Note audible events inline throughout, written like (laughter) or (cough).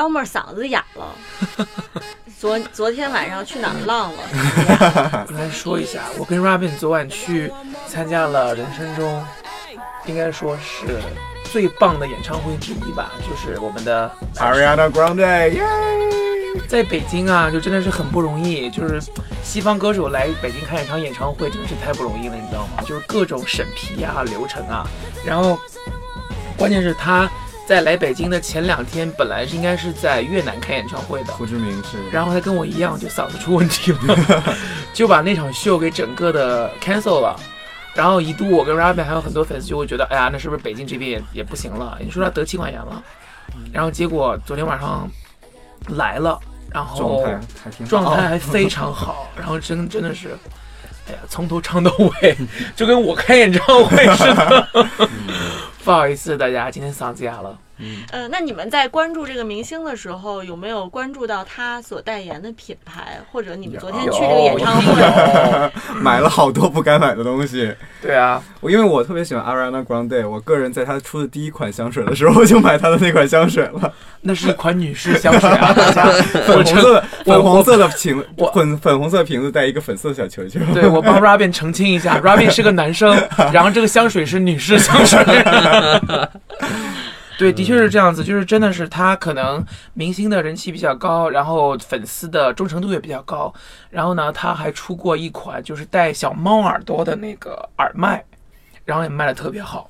Elmer 嗓子哑了，(laughs) 昨昨天晚上去哪儿浪了？(laughs) 应该说一下，我跟 Robin 昨晚去参加了人生中应该说是最棒的演唱会之一吧，就是我们的 Ariana Grande，耶！在北京啊，就真的是很不容易。就是西方歌手来北京看一场演唱会，真的是太不容易了，你知道吗？就是各种审批啊、流程啊，然后关键是他在来北京的前两天，本来是应该是在越南开演唱会的，胡志明是，然后他跟我一样，就嗓子出问题了，(laughs) 就把那场秀给整个的 cancel 了。然后一度我跟 Robin 还有很多粉丝就会觉得，哎呀，那是不是北京这边也也不行了？你说他得气管炎了，然后结果昨天晚上来了，然后状态还挺好状态还非常 (laughs) 好，然后真真的是，哎呀，从头唱到尾，就跟我开演唱会似的。(laughs) 不好意思，大家今天嗓子哑了。呃，那你们在关注这个明星的时候，有没有关注到他所代言的品牌，或者你们昨天去这个演唱会？(laughs) 买了好多不该买的东西。对啊，我因为我特别喜欢 Ariana Grande，我个人在她出的第一款香水的时候我就买她的那款香水了，那是一款女士香水啊，大家。(laughs) 粉红色的粉红色的瓶我粉粉红色瓶子带一个粉色小球球。对我帮 (laughs) Robin 澄清一下，Robin 是个男生，然后这个香水是女士香水。对，的确是这样子，就是真的是他可能明星的人气比较高，然后粉丝的忠诚度也比较高，然后呢，他还出过一款就是带小猫耳朵的那个耳麦，然后也卖的特别好。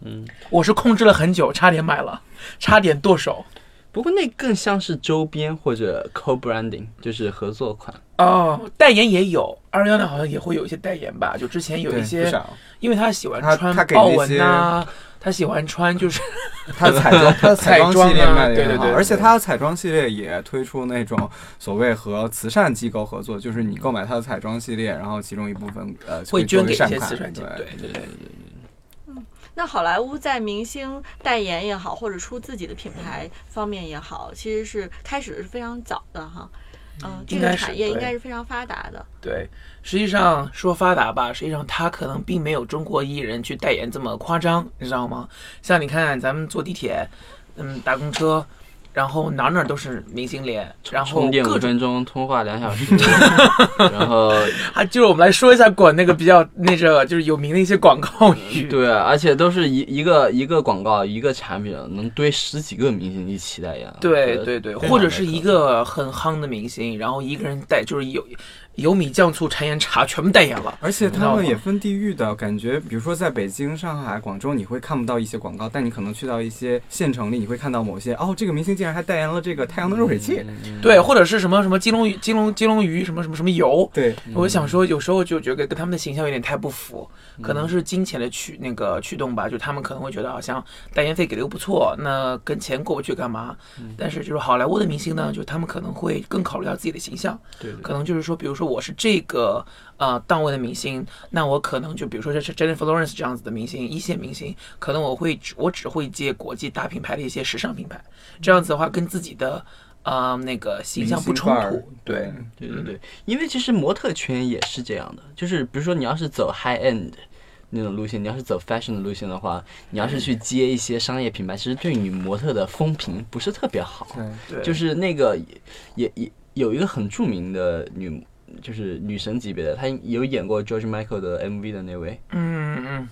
嗯，我是控制了很久，差点买了，差点剁手。不过那更像是周边或者 co-branding，就是合作款。哦，代言也有，二幺幺好像也会有一些代言吧，就之前有一些，因为他喜欢穿豹纹呐、他喜欢穿就是 (laughs) 他的彩妆，他的彩妆系列卖的也很好，而且他的彩妆系列也推出那种所谓和慈善机构合作，就是你购买他的彩妆系列，然后其中一部分呃会捐给一些慈善机构对对对对。那好莱坞在明星代言也好，或者出自己的品牌方面也好，其实是开始是非常早的哈。嗯，这个产业应该是非常发达的。对，实际上说发达吧，实际上他可能并没有中国艺人去代言这么夸张，你知道吗？像你看咱们坐地铁，嗯，打公车，然后哪哪都是明星脸，然后充电五各分钟，通话两小时，(laughs) 然后还，就是我们来说一下管那个比较那个就是有名的一些广告语。对，而且都是一一个一个广告一个产品，能堆十几个明星一起代言。对对对，或者是一个很夯的明星，然后一个人带就是有有米酱醋柴盐茶全部代言了。而且他们也分地域的感觉，比如说在北京、上海、广州，你会看不到一些广告，但你可能去到一些县城里，你会看到某些哦，这个明星竟然还代言了这个太阳能热水器。嗯对，或者是什么什么金龙鱼、金龙金龙鱼什么什么什么油。对，我想说，有时候就觉得跟他们的形象有点太不符，可能是金钱的驱那个驱动吧，就他们可能会觉得好像代言费给的又不错，那跟钱过不去干嘛？但是就是好莱坞的明星呢，就他们可能会更考虑到自己的形象，对对可能就是说，比如说我是这个呃档位的明星，那我可能就比如说这是 Jennifer Lawrence 这样子的明星，一线明星，可能我会我只会接国际大品牌的一些时尚品牌，这样子的话跟自己的呃那个形象不冲突，对。对对对，因为其实模特圈也是这样的，就是比如说你要是走 high end 那种路线，你要是走 fashion 的路线的话，你要是去接一些商业品牌，其实对女模特的风评不是特别好。对，对，就是那个也也有一个很著名的女，就是女神级别的，她有演过 George Michael 的 MV 的那位。嗯嗯，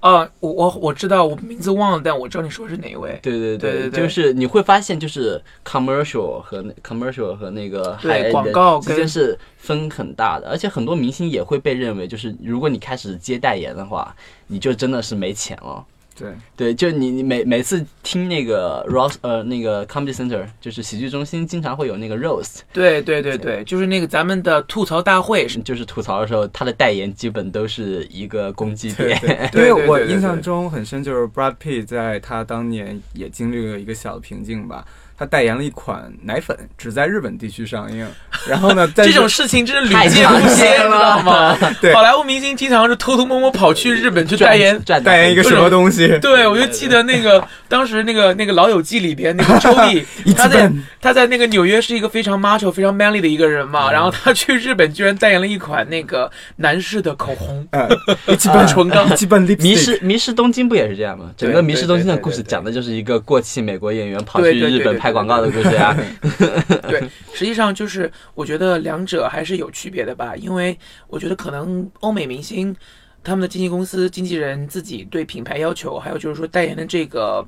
啊，我我我知道，我名字忘了，但我知道你说是哪一位。对对对对对就是你会发现，就是 commercial 和 commercial 和那个对广告之间跟是分很大的，而且很多明星也会被认为，就是如果你开始接代言的话，你就真的是没钱了。对，对，就你你每每次听那个 Rose 呃那个 Comedy Center，就是喜剧中心，经常会有那个 roast，对对对对，就是那个咱们的吐槽大会。就是吐槽的时候，他的代言基本都是一个攻击点。(laughs) 对对，因为我对对对印象中很深，就是 Brad Pitt 在他当年也经历了一个小的瓶颈吧。他代言了一款奶粉，只在日本地区上映，(laughs) 然后呢，这种事情真是屡见不鲜，见知道吗？(laughs) 对。好莱坞明星经常是偷偷摸摸跑去日本去代言。赚代言一个什么东西，对，我就记得那个 (laughs) 当时那个那个《老友记》里边那个周丽一，他在他在那个纽约是一个非常 macho、非常 manly 的一个人嘛，然后他去日本居然代言了一款那个男士的口红，呃，一起啊奔唇膏一起奔 lipstick，迷失迷失东京不也是这样吗？整个对迷失东京的故事讲的就是一个过气美国演员跑去日本拍广告的故事啊。(laughs) 对，实际上就是我觉得两者还是有区别的吧，因为我觉得可能欧美明星他们的经纪公司、经纪人自己对品牌要求，还有就是说代言的这个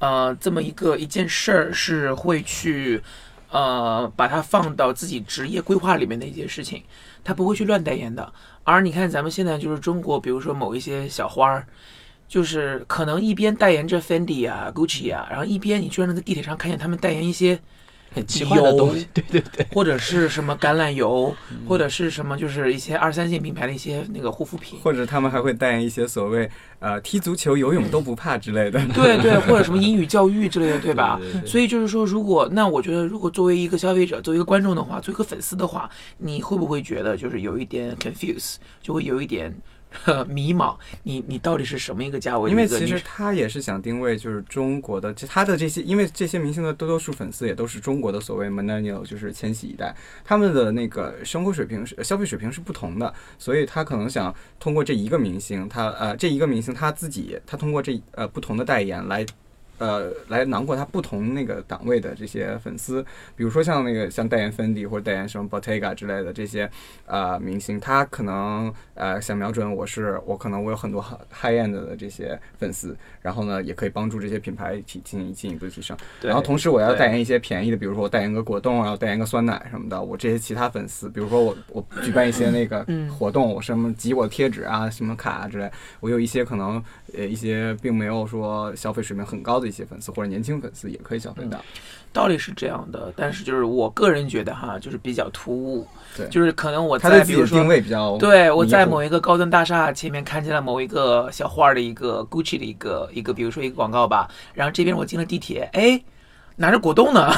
呃这么一个一件事儿，是会去呃把它放到自己职业规划里面的一件事情，他不会去乱代言的。而你看咱们现在就是中国，比如说某一些小花儿。就是可能一边代言着 Fendi 啊、Gucci 啊，然后一边你居然能在地铁上看见他们代言一些很奇怪的东西，(laughs) 对对对，或者是什么橄榄油，或者是什么就是一些二三线品牌的一些那个护肤品，或者他们还会代言一些所谓呃踢足球、游泳都不怕之类的。对对，或者什么英语教育之类的，对吧？对对对所以就是说，如果那我觉得，如果作为一个消费者，作为一个观众的话，作为一个粉丝的话，你会不会觉得就是有一点 confuse，就会有一点呵 (laughs) 迷茫？你你到底是什么一个价位的因为其实？他也是想定位就是中国的，这他的这些，因为这些明星的多多数粉丝也都是中国的所谓 millennial，就是千禧一代，他们的那个生活水平是消费水平是不同的，所以他可能想通过这一个明星，他呃这一个明星他自己，他通过这呃不同的代言来。呃，来囊括他不同那个档位的这些粉丝，比如说像那个像代言芬迪或者代言什么 Bottega 之类的这些呃明星，他可能呃想瞄准我是我可能我有很多 high end 的这些粉丝，然后呢也可以帮助这些品牌提进行进一步提升。然后同时我要代言一些便宜的，比如说我代言个果冻啊，我代言个酸奶什么的，我这些其他粉丝，比如说我我举办一些那个嗯活动，我什么集我贴纸啊、什么卡啊之类，我有一些可能呃一些并没有说消费水平很高的一些粉丝或者年轻粉丝也可以消费到。道理是这样的，但是就是我个人觉得哈，就是比较突兀，对。就是可能我在比如说定位比较对，我在某一个高端大厦前面看见了某一个小花儿的一个 Gucci 的一个一个，比如说一个广告吧，然后这边我进了地铁，哎，拿着果冻呢，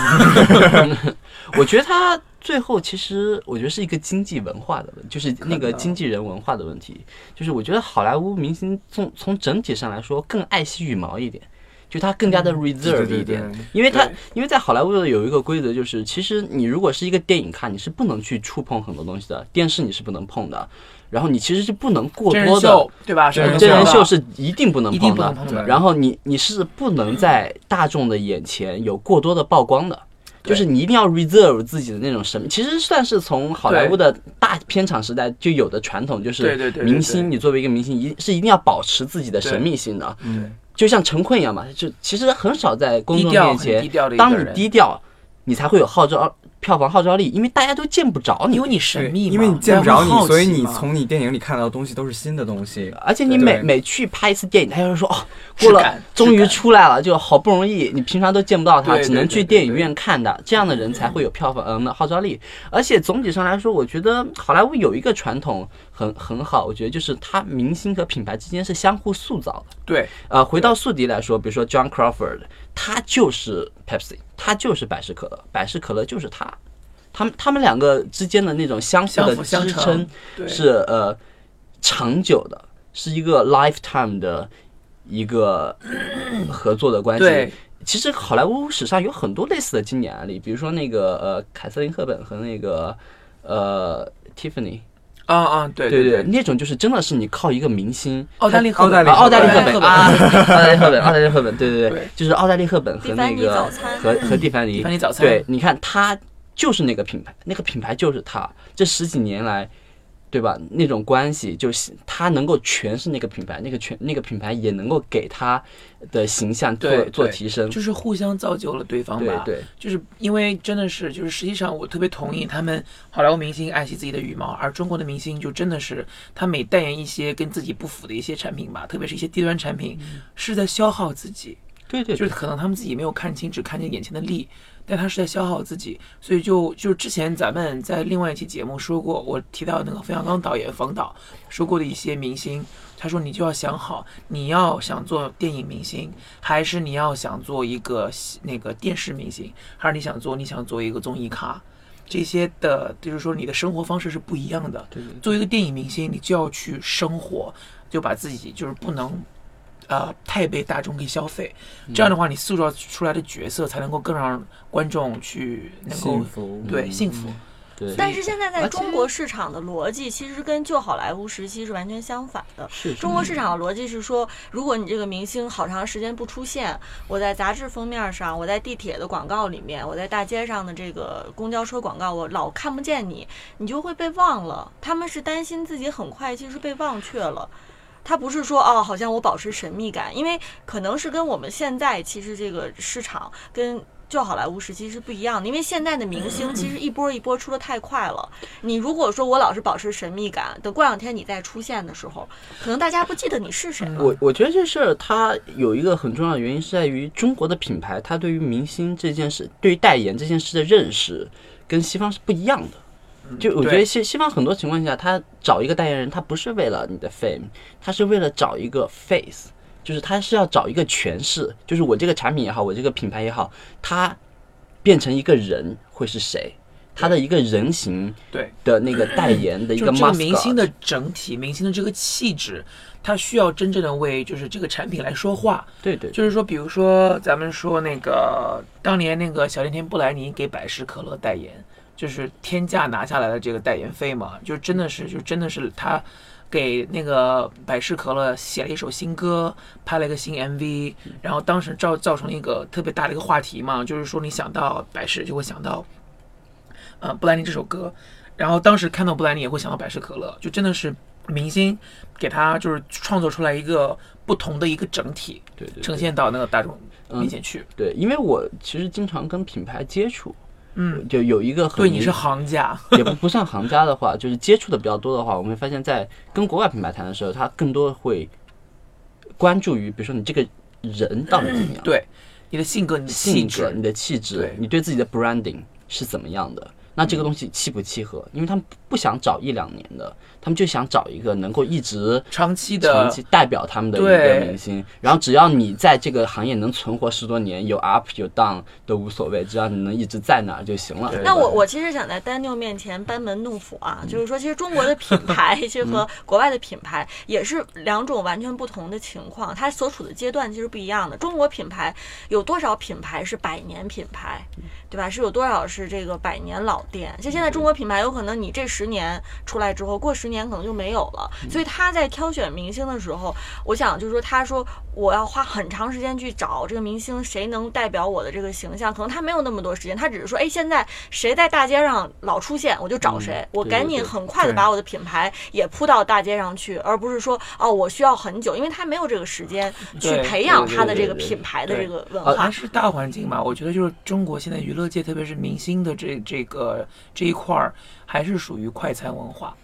我觉得他最后其实我觉得是一个经济文化的问题，就是那个经纪人文化的问题。就是我觉得好莱坞明星从从整体上来说更爱惜羽毛一点，就他更加的 reserve 一点，因为他因为在好莱坞的有一个规则，就是其实你如果是一个电影看，你是不能去触碰很多东西的，电视你是不能碰的，然后你其实是不能过多的对吧？真人秀是一定不能碰的。然后你你是不能在大众的眼前有过多的曝光的，就是你一定要 reserve 自己的那种神秘。其实算是从好莱坞的大片场时代就有的传统，就是明星你作为一个明星，一是一定要保持自己的神秘性的，嗯，就像陈坤一样嘛，就其实很少在公众面前当你低调，你才会有号召票房号召力，因为大家都见不着你因。为你神秘嘛，因为你见不着你所以你从你电影里看到的东西都是新的东西。而且你每每去拍一次电影，他就会说哦，过了终于出来了，就好不容易，你平常都见不到他，只能去电影院看的，这样的人才会有票房嗯的号召力。而且总体上来说，我觉得好莱坞有一个传统很很好，我觉得就是他明星和品牌之间是相互塑造的。对呃，回到宿敌来说，比如说 John Crawford，他就是 Pepsi，他就是百事可乐，百事可乐就是它。他们他们两个之间的那种相互的支撑是呃长久的，是一个 lifetime 的一个合作的关系。其实好莱坞史上有很多类似的经典案例，比如说那个呃凯瑟琳赫本和那个呃 Tiffany，啊啊对对对，那种就是真的是你靠一个明星。奥黛丽赫本奥黛丽啊，奥黛丽赫本啊，奥黛丽赫本，奥黛丽赫本，对对对对，就是奥黛丽赫本和那个和和蒂凡尼，蒂凡尼早餐。对，你看他就是那个品牌，那个品牌就是他，这十几年来，对吧？那种关系就是他能够诠释那个品牌，那个全那个品牌也能够给他的形象做做提升，就是互相造就了对方吧。对对。就是因为真的是，就是实际上我特别同意他们好莱坞明星爱惜自己的羽毛，而中国的明星就真的是他每代言一些跟自己不符的一些产品吧，特别是一些低端产品，是在消耗自己。对对，就是可能他们自己没有看清，只看见眼前的利，但他是在消耗自己。所以就就之前咱们在另外一期节目说过，我提到那个冯小刚导演冯导说过的一些明星，他说你就要想好，你要想做电影明星，还是你要想做一个那个电视明星，还是你想做你想做一个综艺咖。这些的，就是说你的生活方式是不一样的。对对作为一个电影明星，你就要去生活，就把自己就是不能，呃，太被大众给消费。这样的话，你塑造出来的角色才能够更让观众去能够幸福对幸福。对，但是现在在中国市场的逻辑其实跟旧好莱坞时期是完全相反的。是中国市场的逻辑是说，如果你这个明星好长时间不出现，我在杂志封面上，我在地铁的广告里面，我在大街上的这个公交车广告，我老看不见你，你就会被忘了。他们是担心自己很快其实被忘却了。他不是说哦，好像我保持神秘感，因为可能是跟我们现在其实这个市场跟旧好莱坞时期是不一样的，因为现在的明星其实一波一波出的太快了。你如果说我老是保持神秘感，等过两天你再出现的时候，可能大家不记得你是谁了。我我觉得这事儿它有一个很重要的原因是在于中国的品牌，它对于明星这件事，对于代言这件事的认识，跟西方是不一样的。就我觉得西西方很多情况下，他找一个代言人，他不是为了你的 fame，他是为了找一个 face，就是他是要找一个诠释，就是我这个产品也好，我这个品牌也好，它变成一个人会是谁，他的一个人形对，的那个代言的一个明星的整体，明星的这个气质，他需要真正的为就是这个产品来说话。对对，就是说，比如说咱们说那个当年那个小甜甜布莱尼给百事可乐代言，就是天价拿下来的这个代言费嘛，就真的是就真的是他给那个百事可乐写了一首新歌，拍了一个新 MV，然后当时造造成了一个特别大的一个话题嘛，就是说你想到百事就会想到，呃，布兰妮这首歌，然后当时看到布兰妮也会想到百事可乐，就真的是明星给他就是创作出来一个不同的一个整体，对对对呈现到那个大众面前去。对，因为我其实经常跟品牌接触，嗯，就有一个很对，你是行家，也不不算行家的话，就是接触的比较多的话，我们会发现，在跟国外品牌谈的时候，他更多会关注于，比如说你这个人到底怎么样，对，你的性格、你的气性格、质你，的气质对，你对自己的 branding 是怎么样的。那这个东西契不契合？因为他们不想找一两年的，他们就想找一个能够一直长期的长期代表他们的一个明星。然后只要你在这个行业能存活十多年，有 up 有 down 都无所谓，只要你能一直在那儿就行了。那我我其实想在 Daniel 面前班门弄斧啊，就是说，其实中国的品牌 (laughs) 其实和国外的品牌也是两种完全不同的情况，它所处的阶段其实不一样的。中国品牌有多少品牌是百年品牌，对吧？是有多少是这个百年老店？就现在中国品牌有可能你这十年出来之后，过十年可能就没有了。所以他在挑选明星的时候，我想就是说，他说我要花很长时间去找这个明星，谁能代表我的这个形象？可能他没有那么多时间，他只是说，哎，现在谁在大街上老出现，我就找谁，嗯我赶紧很快的把我的品牌也铺到大街上去，而不是说哦，我需要很久，因为他没有这个时间去培养他的这个品牌的这个文呃化还。是大环境嘛。我觉得就是中国现在娱乐界，特别是明星的这这个这一块儿，还是属于快餐文化。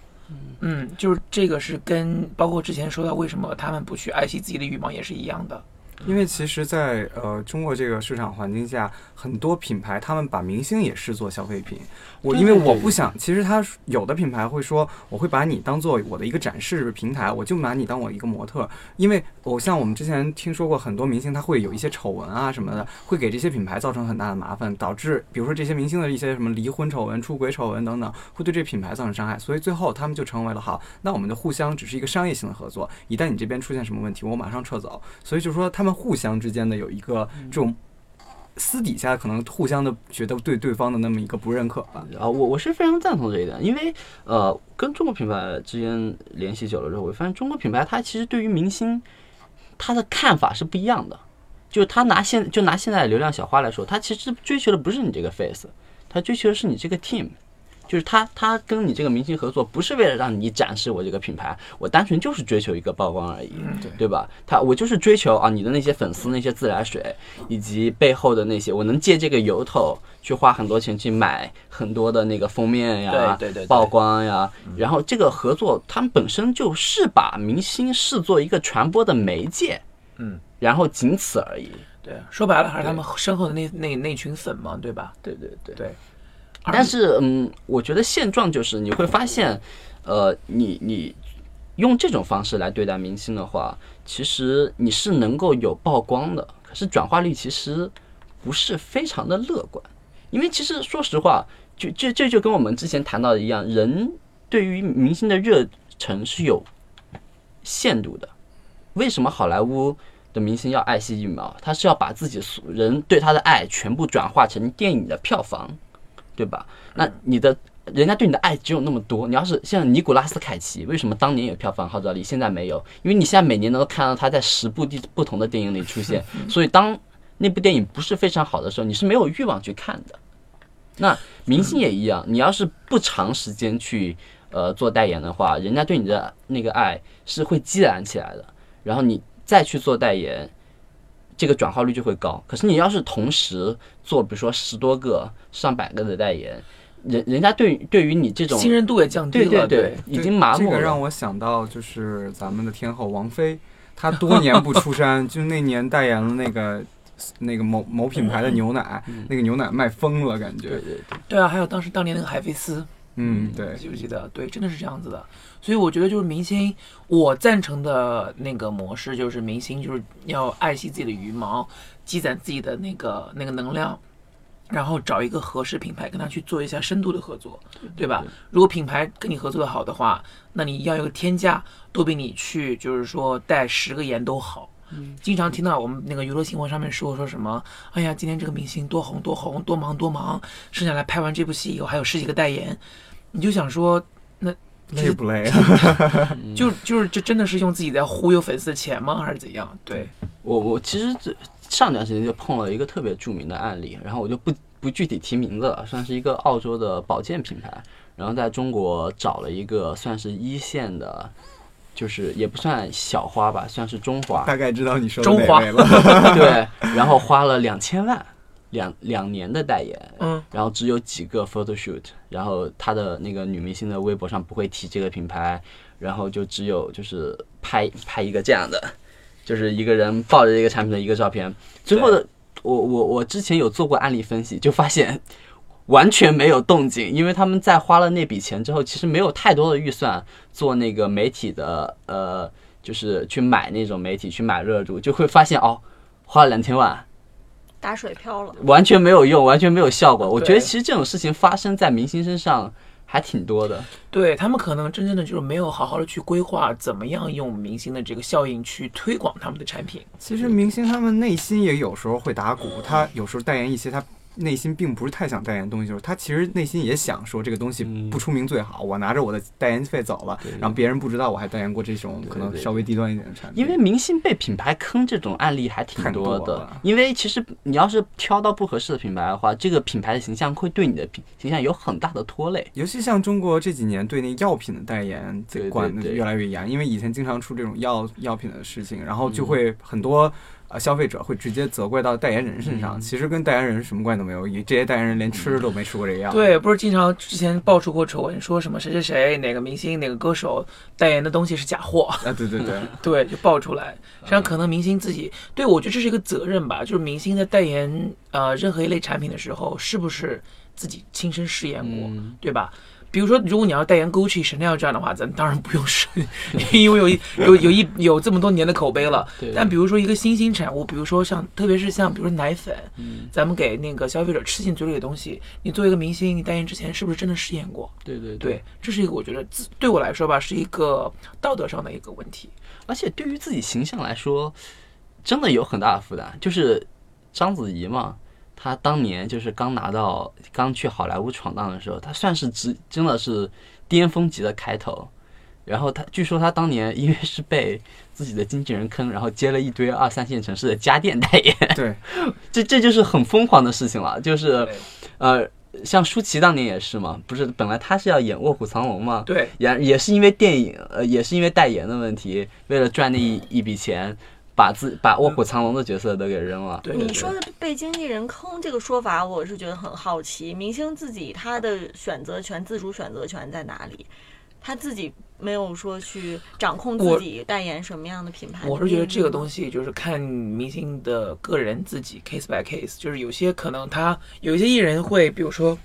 嗯，就是这个是跟包括之前说到为什么他们不去爱惜自己的羽毛也是一样的。因为其实在，呃中国这个市场环境下，很多品牌他们把明星也视作消费品。我因为我不想，其实他有的品牌会说，我会把你当做我的一个展示平台，我就拿你当我一个模特。因为偶像，我们之前听说过很多明星他会有一些丑闻啊什么的，会给这些品牌造成很大的麻烦，导致比如说这些明星的一些什么离婚丑闻、出轨丑闻等等，会对这品牌造成伤害。所以最后他们就成为了好，那我们的互相只是一个商业性的合作，一旦你这边出现什么问题，我马上撤走。所以就是说他们互相之间的有一个这种私底下可能互相的觉得对对方的那么一个不认可吧。啊，我我是非常赞同这一点，因为呃，跟中国品牌之间联系久了之后，我发现中国品牌它其实对于明星，他的看法是不一样的。就他拿现就拿现在流量小花来说，他其实追求的不是你这个 face，他追求的是你这个 team。就是他，他跟你这个明星合作，不是为了让你展示我这个品牌，我单纯就是追求一个曝光而已，对对吧？他我就是追求啊，你的那些粉丝那些自来水，以及背后的那些，我能借这个由头去花很多钱去买很多的那个封面呀、对对对对曝光呀，然后这个合作，他们本身就是把明星视作一个传播的媒介，嗯，然后仅此而已。对，说白了还是他们身后的那那那群粉嘛，对吧？对对对。对。但是，嗯，我觉得现状就是你会发现，呃，你你用这种方式来对待明星的话，其实你是能够有曝光的，可是转化率其实不是非常的乐观。因为其实说实话，就这这就跟我们之前谈到的一样，人对于明星的热忱是有限度的。为什么好莱坞的明星要爱惜羽毛？他是要把自己所人对他的爱全部转化成电影的票房，对吧？那你的人家对你的爱只有那么多。你要是像尼古拉斯凯奇，为什么当年有票房号召力，现在没有？因为你现在每年能够看到他在十部地不同的电影里出现，(laughs) 所以当那部电影不是非常好的时候，你是没有欲望去看的。那明星也一样，你要是不长时间去呃做代言的话，人家对你的那个爱是会积攒起来的，然后你再去做代言，这个转化率就会高。可是你要是同时做，比如说十多个、上百个的代言，人人家对对于你这种信任度也降低对了，对对，已经麻木了。这个让我想到就是咱们的天后王菲，她多年不出山，就那年代言了那个 (laughs) 那个某某品牌的牛奶，那个牛奶卖疯了，感觉。对对对，对啊，还有当时当年那个海飞丝，嗯，对。记不记得？对，真的是这样子的。所以我觉得就是明星，我赞成的那个模式就是明星就是要爱惜自己的羽毛，积攒自己的那个那个能量，然后找一个合适品牌跟他去做一下深度的合作，对吧？如果品牌跟你合作的好的话，那你要有个天价都比你去就是说带十个颜都好。经常听到我们那个娱乐新闻上面说说什么，哎呀，今天这个明星多红多红，多忙多忙，剩下来拍完这部戏以后还有十几个代言，你就想说，那累不累啊？(laughs) 就就是这真的是用自己在忽悠粉丝的钱吗？还是怎样？对，我我其实这上段时间就碰了一个特别著名的案例，然后我就不不具体提名字了，算是一个澳洲的保健品牌，然后在中国找了一个算是一线的，就是也不算小花吧，算是中花，大概知道你说的中华哪位了。(laughs) 对，然后花了两千万，两两年的代言，嗯，然后只有几个 photo shoot，然后他的那个女明星的微博上不会提这个品牌，然后就只有就是拍拍一个这样的，就是一个人抱着这个产品的一个照片。最后的我我我之前有做过案例分析，就发现完全没有动静，因为他们在花了那笔钱之后，其实没有太多的预算做那个媒体的呃，就是去买那种媒体去买热度，就会发现哦，花了两千万。打水漂了。完全没有用，完全没有效果。我觉得其实这种事情发生在明星身上还挺多的。对他们可能真正的就是没有好好的去规划怎么样用明星的这个效应去推广他们的产品。其实明星他们内心也有时候会打鼓，他有时候代言一些他内心并不是太想代言东西的时候，他其实内心也想说这个东西不出名最好，我拿着我的代言费走了，让别人不知道我还代言过这种可能稍微低端一点的产品。因为明星被品牌坑这种案例还挺多的了，因为其实你要是挑到不合适的品牌的话，这个品牌的形象会对你的品形象有很大的拖累。尤其像中国这几年对那药品的代言对对管的越来越严，因为以前经常出这种药药品的事情，然后就会很多呃消费者会直接责怪到代言人身上，嗯其实跟代言人什么关系都没有，这些代言人连吃都没吃过这个药。对，不是经常之前爆出过丑闻，说什么谁谁谁哪个明星哪个歌手代言的东西是假货，啊，对对对，(laughs) 对，就爆出来。实际上可能明星自己，对我觉得这是一个责任吧，就是明星在代言呃任何一类产品的时候，是不是自己亲身试验过，嗯对吧？比如说，如果你要代言 Gucci、Chanel 这样的话，咱当然不用试，(laughs) 因为有一有有一有这么多年的口碑了。对但比如说一个新兴产物，比如说像特别是像比如说奶粉，嗯咱们给那个消费者吃进嘴里的东西，你作为一个明星，你代言之前是不是真的试验过？对对对，这是一个我觉得自对我来说吧，是一个道德上的一个问题。而且对于自己形象来说，真的有很大的负担。就是章子怡嘛，她当年就是刚拿到刚去好莱坞闯荡的时候，他算是直真的是巅峰级的开头。然后他据说他当年因为是被自己的经纪人坑，然后接了一堆二三线城市的家电代言，对，这这就是很疯狂的事情了。就是呃，像舒淇当年也是嘛，不是本来他是要演《卧虎藏龙》嘛，对，也也是因为电影，呃，也是因为代言的问题，为了赚那一一笔钱，把自把卧虎藏龙的角色都给扔了。对你说的被经纪人坑这个说法，我是觉得很好奇。明星自己他的选择权、自主选择权在哪里？他自己没有说去掌控自己代言什么样的品牌。我是觉得这个东西，西就是看明星的个人自己 case by case，就是有些可能他有一些艺人会，比如说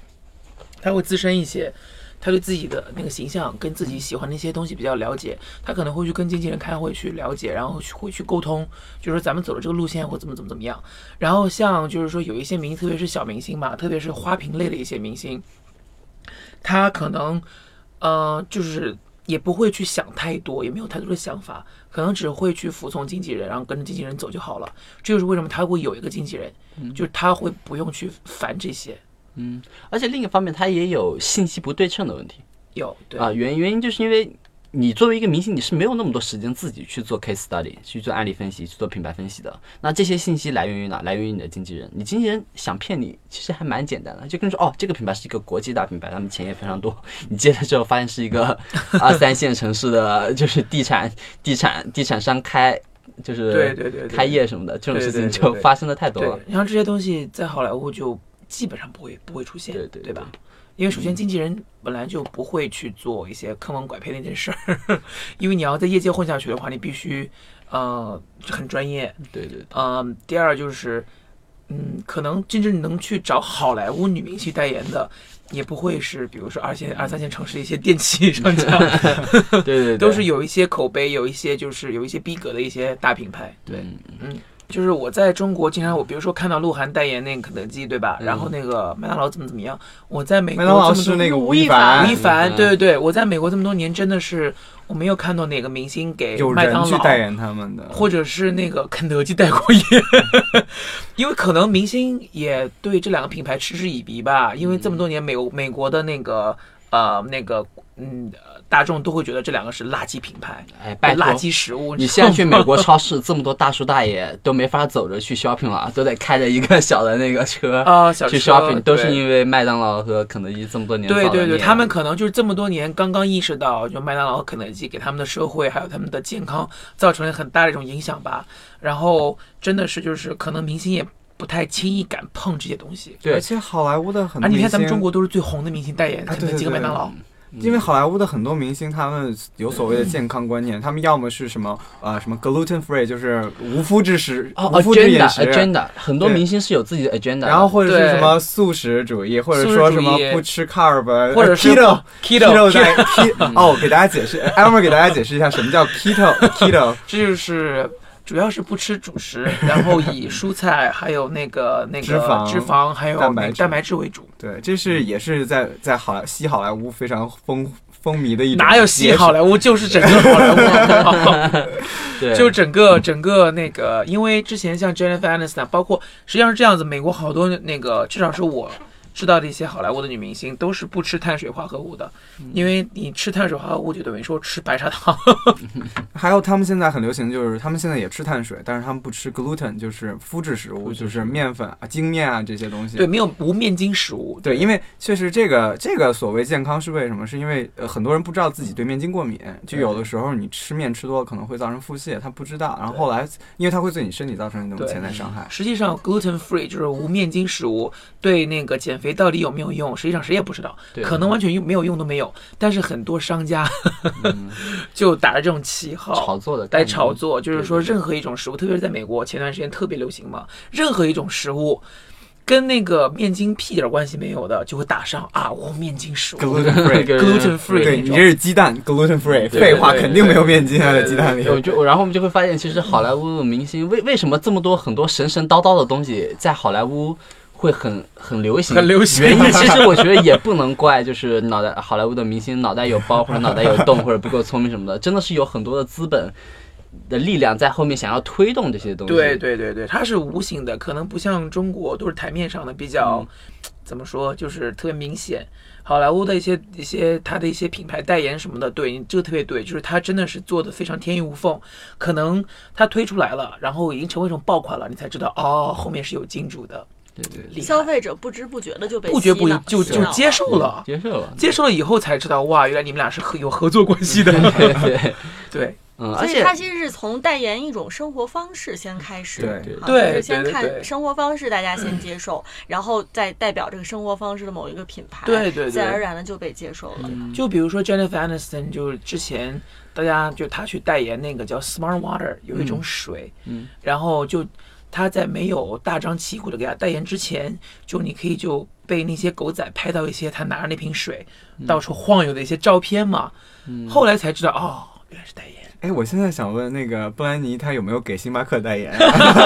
他会资深一些，他对自己的那个形象跟自己喜欢的一些东西比较了解，他可能会去跟经纪人开会去了解，然后去会去沟通，就是说咱们走的这个路线或怎么怎么怎么样。然后像就是说有一些明星，特别是小明星嘛，特别是花瓶类的一些明星，他可能呃就是也不会去想太多，也没有太多的想法，可能只会去服从经纪人，然后跟着经纪人走就好了。这就是为什么他会有一个经纪人，就是他会不用去烦这些。嗯，而且另一方面，它也有信息不对称的问题有对啊。原原因就是因为你作为一个明星，你是没有那么多时间自己去做 case study，去做案例分析，去做品牌分析的。那这些信息来源于哪？来源于你的经纪人。你经纪人想骗你，其实还蛮简单的，就跟你说哦，这个品牌是一个国际大品牌，他们钱也非常多。(laughs) 你接了之后发现是一个二 (laughs) 三线城市的，就是地产、地产、地产商开，就是对对对对开业什么的，这种事情就发生的太多了。，然后这些东西在好莱坞就基本上不会不会出现，对对对吧？因为首先经纪人本来就不会去做一些坑蒙拐骗那件事儿，(laughs) 因为你要在业界混下去的话，你必须呃很专业。对对对，嗯、第二就是嗯，可能真正能去找好莱坞女明星代言的。也不会是，比如说二线、二三线城市的一些电器 (laughs) 商家，对对对，(laughs) 都是有一些口碑，有一些就是有一些逼格的一些大品牌。对。就是我在中国经常，我比如说看到鹿晗代言那个肯德基，对吧？嗯然后那个麦当劳怎么怎么样？我在美国麦当劳是那个吴亦亦凡凡吴亦凡，嗯对对对，我在美国这么多年，真的是我没有看到哪个明星给麦当劳代言他们的，或者是那个肯德基代过言，(laughs) 因为可能明星也对这两个品牌嗤之以鼻吧，因为这么多年美国美国的那个呃那个嗯呃大众都会觉得这两个是垃圾品牌，哎，拜垃圾食物。你现在去美国超市，这么多大叔大爷都没法走着去 shopping 了，都得开着一个小的那个车啊 (laughs) 小去 shopping，都是因为麦当劳和肯德基这么多年对对对，他们可能就是这么多年刚刚意识到，就麦当劳、肯德基给他们的社会还有他们的健康造成了很大的一种影响吧。然后真的是就是可能明星也不太轻易敢碰这些东西。对而且好莱坞的很啊，多明星，你看咱们中国都是最红的明星代言肯德基麦当劳，因为好莱坞的很多明星，他们有所谓的健康观念，他们要么是什么呃什么 gluten free，就是无麸质食、哦无麸质饮食。agenda，很多明星是有自己的 agenda，然后或者是什么素食主义，或者说什么不吃 carb，或者是 keto keto 在 keto 哦，给大家解释，Elmer 给大家解释一下什么叫 keto (laughs) keto。这就是主要是不吃主食，(laughs) 然后以蔬菜还有那个那个脂肪脂肪还有蛋白蛋白质为主。对，这是也是在在好莱西好莱坞非常风风靡的一种哪有西好莱坞，就是整个好莱坞。(laughs) 对，就整个整个那个，因为之前像 Jennifer Aniston，包括实际上是这样子，美国好多那个，至少是我知道的一些好莱坞的女明星，都是不吃碳水化合物的，因为你吃碳水化合物就等于说吃白砂糖。(laughs) 还有他们现在很流行，就是他们现在也吃碳水，但是他们不吃 gluten，就是麸质食物，就是面粉啊、精面啊这些东西。对，没有无面筋食物。对，因为确实这个这个所谓健康是为什么？是因为呃很多人不知道自己对面筋过敏，就有的时候你吃面吃多了可能会造成腹泻，他不知道，然后后来因为它会对你身体造成一种潜在伤害。实际上，gluten free 就是无面筋食物，对那个减肥到底有没有用？实际上谁也不知道，对可能完全用没有用都没有。但是很多商家嗯 (laughs) 就打着这种旗号，炒作的概来炒作，就是说任何一种食物，特别是在美国前段时间特别流行嘛，任何一种食物跟那个面筋屁点儿关系没有的，就会打上啊，我面筋食物 gluten free，gluten free 对你这是鸡蛋 gluten free，废话肯定没有面筋啊在鸡蛋里。我就然后我们就会发现，其实好莱坞的明星为为什么这么多很多神神叨叨的东西在好莱坞会很很流行？很流行原因其实我觉得也不能怪，就是脑袋好莱坞的明星脑袋有包或者脑袋有洞或者不够聪明什么的，真的是有很多的资本的力量在后面想要推动这些东西。对对对对，它是无形的，可能不像中国都是台面上的，比较、怎么说，就是特别明显。好莱坞的一些一些它的一些品牌代言什么的，对你这个特别对，就是它真的是做的非常天衣无缝。可能它推出来了，然后已经成为一种爆款了，你才知道哦，后面是有金主的，对对消费者不知不觉的就被不觉不就就接受了。接受了。接受了以后才知道，哇，原来你们俩是合有合作关系的。对 (laughs) 对，(laughs) 对。嗯，所以而且它其实是从代言一种生活方式先开始，对对就是先对对对。看生活方式，大家先接受，然后再代表这个生活方式的某一个品牌，对对对。自然而然的就被接受了。就比如说 Jennifer Aniston，就是之前大家就她去代言那个叫 Smart Water，有一种水，嗯，然后就他在没有大张旗鼓的给他代言之前，就你可以就被那些狗仔拍到一些他拿着那瓶水到处晃悠的一些照片嘛。后来才知道，哦，原来是代言。哎，我现在想问那个布兰妮，他有没有给星巴克代言？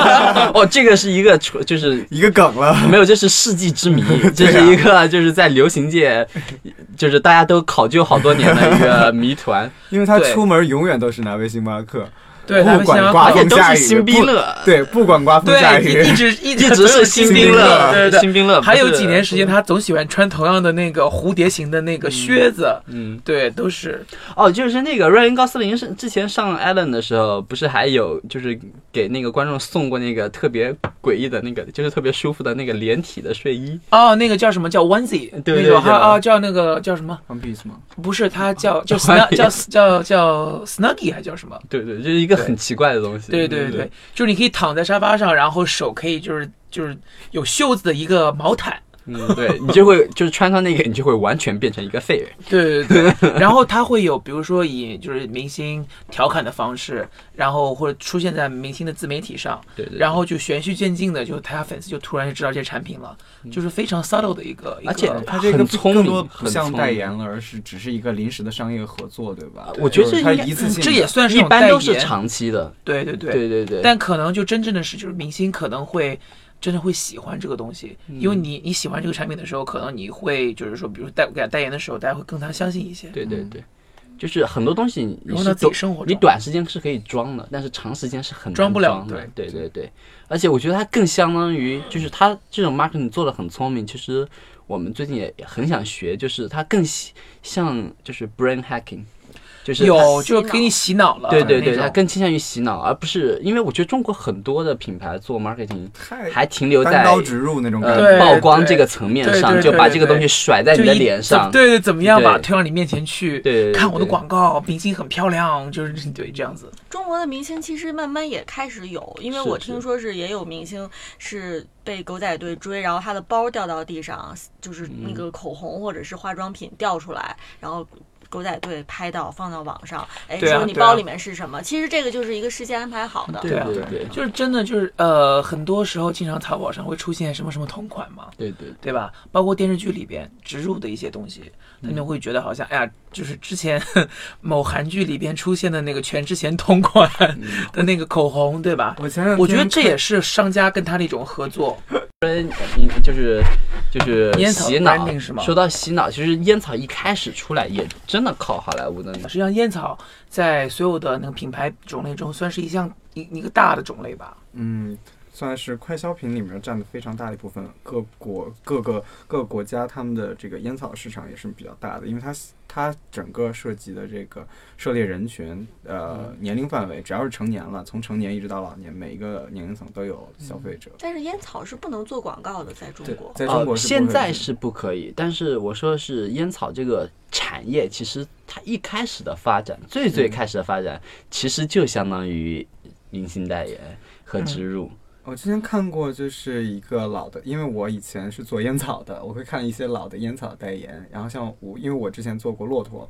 (laughs) 哦，这个是一个出就是一个梗了。没有，这是世纪之谜，这是一个就是在流行界，就是大家都考究好多年的一个谜团。(laughs) 因为他出门永远都是拿杯星巴克，对，不他们想管刮而且都风下雨，是新冰不乐，对，不管刮风下对，雨一，一直一 (laughs) 一直是新冰乐，对对对。新兵乐。还有几年时间，，他总喜欢穿同样的那个蝴蝶形的那个靴子，嗯，对，都是哦，就是那个瑞恩高斯林是之前上 Ellen 的时候，不是还有就是给那个观众送过那个特别诡异的那个，就是特别舒服的那个连体的睡衣。哦，那个叫什么叫 onesie，对对那种啊叫那个叫什么？One Piece 吗？不是，他叫 (laughs) 叫 snug 叫叫叫 snuggie 还叫什么？对对，就是一个很奇怪的东西。对对对，就是你可以躺在沙发上，然后手可以就是就是有袖子的一个毛毯。嗯，对你就会就是穿上那个，你就会完全变成一个废人。(laughs) 对对对，然后他会有，比如说以就是明星调侃的方式，然后或者出现在明星的自媒体上，对对，然后就循序渐进的，就他粉丝就突然就知道这些产品了，就是非常 subtle 的一个，而且他这个很聪明更多不像代言了，而是只是一个临时的商业合作，对吧？我觉得他这应该一次性，这也算是一种代般都是言。长期的。对对对。对对对，但可能就真正的是，就是明星可能会真的会喜欢这个东西，嗯因为你你喜欢这个产品的时候，可能你会就是说，比如代给他代言的时候，大家会更加相信一些。嗯对对对，就是很多东西你是都生活中你短时间是可以装的，但是长时间是很难装不了装的。对对对，而且我觉得它更相当于就是它这种 marketing 做的很聪明，其实我们最近也也很想学，就是它更像就是 brain hacking。就是有就是给你洗脑了，对对对，它更倾向于洗脑，而不是因为我觉得中国很多的品牌做 marketing 还停留单在刀直入那种感觉。呃曝光这个层面上，就把这个东西甩在你的脸上。对对，怎么样把推到你面前去？对对对看我的广告，明星很漂亮，就是 (laughs) 对这样子。中国的明星其实慢慢也开始有，因为我听说是也有明星是被狗仔队追，然后他的包掉到地上，就是嗯那个口红或者是化妆品掉出来，然后。狗仔队拍到放到网上，哎，说你包里面是什么？其实这个就是一个事先安排好的。对啊对对就是真的就是呃，很多时候经常淘宝上会出现什么什么同款嘛，对对对吧？包括电视剧里边植入的一些东西，他们会觉得好像哎呀，就是之前某韩剧里边出现的那个全智贤同款 (laughs) 的那个口红，对吧？我前两我觉得这也是商家跟他的一种合作。嗯，(laughs) 就是就是烟草洗脑是吗说到洗脑，其实烟草一开始出来也真的靠好莱坞的实际上，烟草在所有的那个品牌种类中，算是一项一一个大的种类吧。嗯，算是快消品里面占的非常大的一部分。各国各个各个国家他们的这个烟草市场也是比较大的，因为它它整个涉及的这个涉猎人群呃年龄范围，只要是成年了，从成年一直到老年，每一个年龄层都有消费者。但是烟草是不能做广告的，在中国，。在中国现在是不可以，但是我说的是烟草这个产业，其实它一开始的发展，最最开始的发展，其实就相当于明星代言和植入。我之前看过，就是一个老的，因为我以前是做烟草的，我会看一些老的烟草代言。然后像我，因为我之前做过骆驼，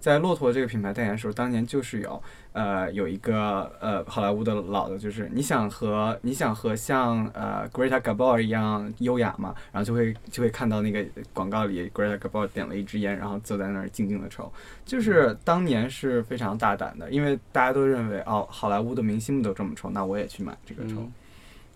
在骆驼这个品牌代言的时候，当年就是有呃有一个呃好莱坞的老的，就是你想和你想和像呃 Greta Garbo 一样优雅嘛，然后就会就会看到那个广告里 Greta Garbo 点了一支烟，然后坐在那儿静静的抽。就是当年是非常大胆的，因为大家都认为哦，好莱坞的明星们都这么抽，那我也去买这个抽。嗯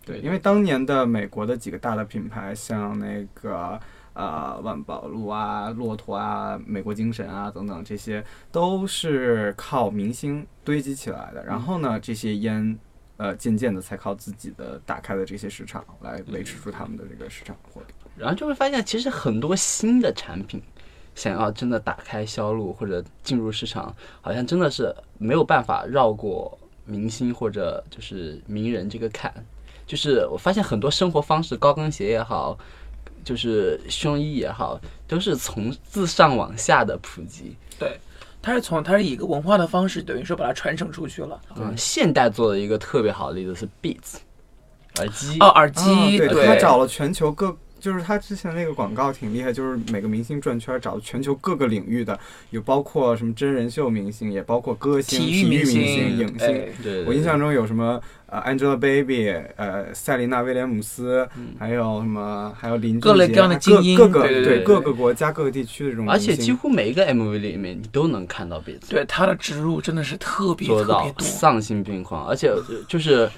对，因为当年的美国的几个大的品牌，像那个呃万宝路啊、骆驼啊、美国精神啊等等，这些都是靠明星堆积起来的。然后呢，这些烟呃渐渐的才靠自己的打开的这些市场来维持住他们的这个市场活动。然后就会发现，其实很多新的产品，想要真的打开销路或者进入市场，好像真的是没有办法绕过明星或者就是名人这个坎。就是我发现很多生活方式，高跟鞋也好，就是胸衣也好，都是从自上往下的普及。对它是从它是以一个文化的方式，等于说把它传承出去了。嗯，现代做的一个特别好的例子是 Beats 耳机。哦，耳机，哦对对，他找了全球各，就是他之前那个广告挺厉害，就是每个明星转圈找全球各个领域的，有包括什么真人秀明星，也包括歌星、体体育明明星、影星。哎对，对我印象中有什么呃 Angelababy，呃塞琳娜威廉姆斯，还有什么还有林俊各类杰各样的精英各各个对对对各个国家各个地区的这种而，且几乎每一个 MV 里面你都能看到贝兹。对他的植入真的是特别特别多。丧心病狂，而且呃就是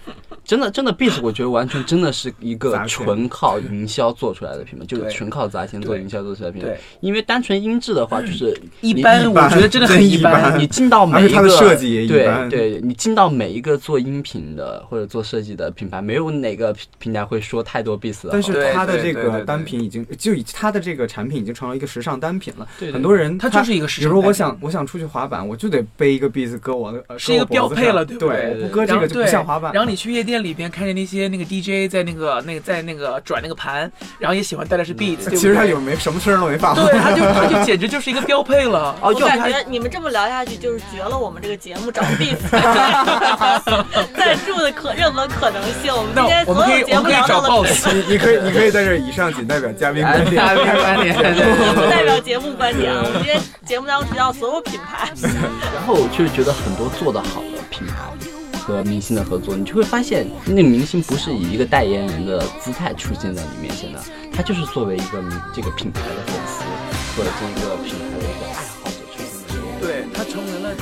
真的真的 Beats，我觉得完全真的是一个纯靠营销做出来的品牌，就是纯靠砸钱做营销做出来的品牌对。因为单纯音质的话，就是 (clears throat) 一般，我觉得真的很一般般。你进到每一个设计也一对般对，你进到每一个做音频的或者做设计的品牌，没有哪个平平台会说太多 Beats 的。但是对它的这个单品已经就以它的这个产品已经成了一个时尚单品了。对对很多人他就是一个时比如说我想我想出去滑板，我就得背一个 Beats 搁我的，呃是一个标配了对不对对我不搁这个就不像滑板。然后你去夜店里边看见那些那个 DJ 在那个那个在那个转那个盘，然后也喜欢带的是 beats，其实他有没什么事儿都没发。对，他就他就简直就是一个标配了。(laughs) 哦，我就感觉你们这么聊下去就是绝了我们这个节目找 beats (laughs) 赞助的可任何可能性。我们那今天我们可以所有节我们可以找目聊到了 boss，你你可以你可以在这儿以上仅代表嘉宾观点。嘉宾观点，不代表节目观点啊。我们今天节目当中提到所有品牌，然后我就觉得很多做得好的品牌和明星的合作，你就会发现，那个明星不是以一个代言人的姿态出现在你面前的，他就是作为一个明这个品牌的粉丝或者这个品牌的一个爱好者出现在你面前。对他成为了。